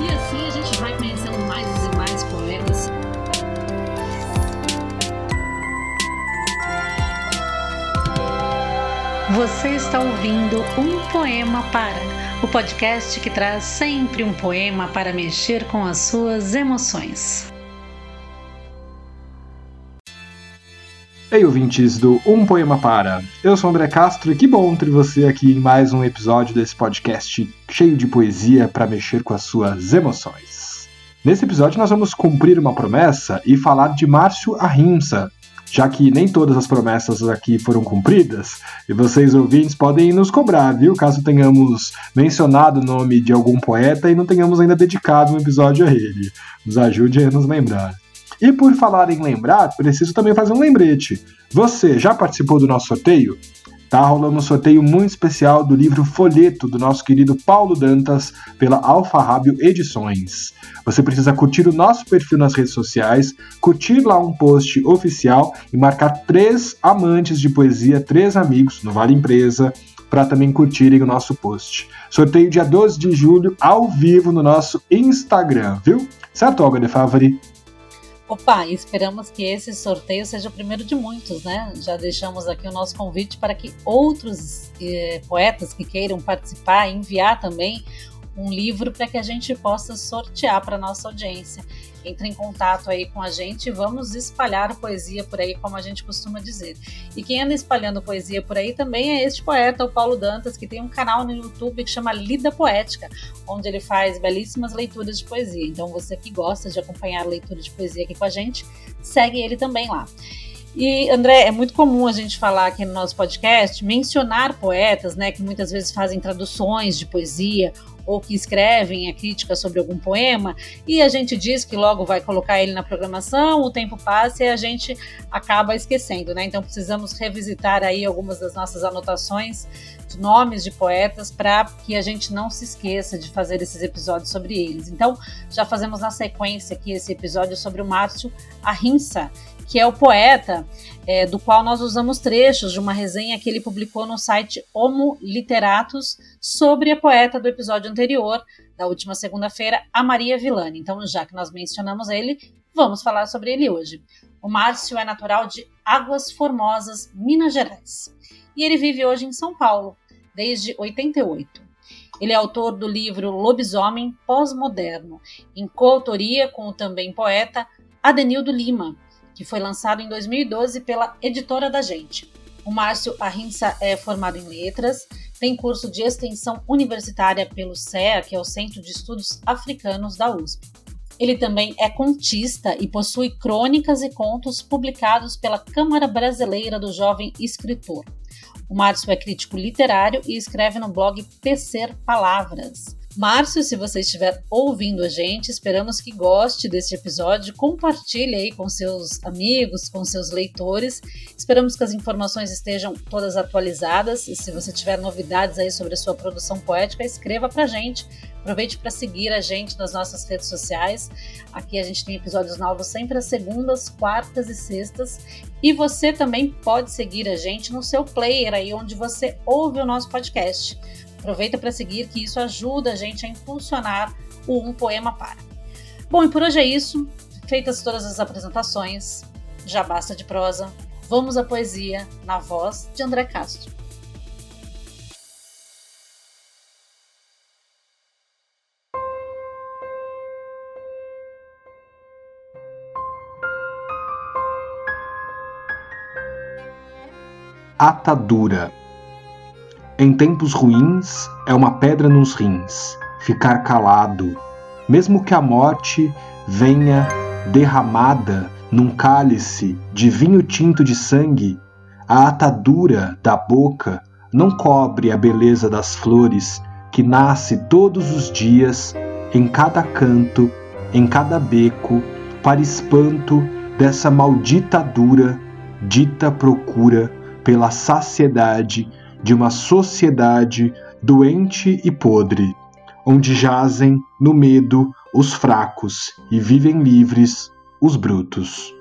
E assim a gente vai conhecendo mais e mais poetas. Você está ouvindo Um Poema Para, o podcast que traz sempre um poema para mexer com as suas emoções. Ei, ouvintes do Um Poema Para. Eu sou André Castro e que bom ter você aqui em mais um episódio desse podcast cheio de poesia para mexer com as suas emoções. Nesse episódio nós vamos cumprir uma promessa e falar de Márcio Ahimsa, já que nem todas as promessas aqui foram cumpridas, e vocês ouvintes podem nos cobrar, viu? Caso tenhamos mencionado o nome de algum poeta e não tenhamos ainda dedicado um episódio a ele. Nos ajude a nos lembrar. E por falar em lembrar, preciso também fazer um lembrete. Você já participou do nosso sorteio? Tá rolando um sorteio muito especial do livro Folheto do nosso querido Paulo Dantas pela Alfarrábio Edições. Você precisa curtir o nosso perfil nas redes sociais, curtir lá um post oficial e marcar três amantes de poesia, três amigos no Vale Empresa, para também curtirem o nosso post. Sorteio dia 12 de julho, ao vivo no nosso Instagram, viu? Certo, Olga de Favre? Opa, esperamos que esse sorteio seja o primeiro de muitos, né? Já deixamos aqui o nosso convite para que outros eh, poetas que queiram participar, enviar também um livro para que a gente possa sortear para nossa audiência. Entre em contato aí com a gente e vamos espalhar poesia por aí, como a gente costuma dizer. E quem anda espalhando poesia por aí também é este poeta, o Paulo Dantas, que tem um canal no YouTube que chama Lida Poética, onde ele faz belíssimas leituras de poesia. Então você que gosta de acompanhar a leitura de poesia aqui com a gente, segue ele também lá. E, André, é muito comum a gente falar aqui no nosso podcast, mencionar poetas, né, que muitas vezes fazem traduções de poesia ou que escrevem a crítica sobre algum poema, e a gente diz que logo vai colocar ele na programação, o tempo passa e a gente acaba esquecendo, né? Então precisamos revisitar aí algumas das nossas anotações de nomes de poetas para que a gente não se esqueça de fazer esses episódios sobre eles. Então, já fazemos na sequência aqui esse episódio sobre o Márcio Arrinça, que é o poeta é, do qual nós usamos trechos de uma resenha que ele publicou no site Homo Literatus sobre a poeta do episódio anterior, da última segunda-feira, a Maria Villani. Então, já que nós mencionamos ele, vamos falar sobre ele hoje. O Márcio é natural de Águas Formosas, Minas Gerais. E ele vive hoje em São Paulo, desde 88. Ele é autor do livro Lobisomem Pós-Moderno, em coautoria com o também poeta Adenildo Lima, que foi lançado em 2012 pela editora da Gente. O Márcio Arrinça é formado em letras, tem curso de extensão universitária pelo CEA, que é o Centro de Estudos Africanos da USP. Ele também é contista e possui crônicas e contos publicados pela Câmara Brasileira do Jovem Escritor. O Márcio é crítico literário e escreve no blog Tecer Palavras. Márcio, se você estiver ouvindo a gente, esperamos que goste deste episódio, compartilhe aí com seus amigos, com seus leitores. Esperamos que as informações estejam todas atualizadas e se você tiver novidades aí sobre a sua produção poética, escreva pra gente. Aproveite para seguir a gente nas nossas redes sociais. Aqui a gente tem episódios novos sempre às segundas, quartas e sextas. E você também pode seguir a gente no seu player aí onde você ouve o nosso podcast. Aproveita para seguir, que isso ajuda a gente a impulsionar o Um Poema Para. Bom, e por hoje é isso. Feitas todas as apresentações, já basta de prosa. Vamos à poesia na voz de André Castro. Atadura em tempos ruins é uma pedra nos rins, ficar calado, mesmo que a morte venha derramada num cálice de vinho tinto de sangue, a atadura da boca não cobre a beleza das flores que nasce todos os dias em cada canto, em cada beco, para espanto dessa maldita dura dita procura pela saciedade de uma sociedade doente e podre, onde jazem no medo os fracos e vivem livres os brutos.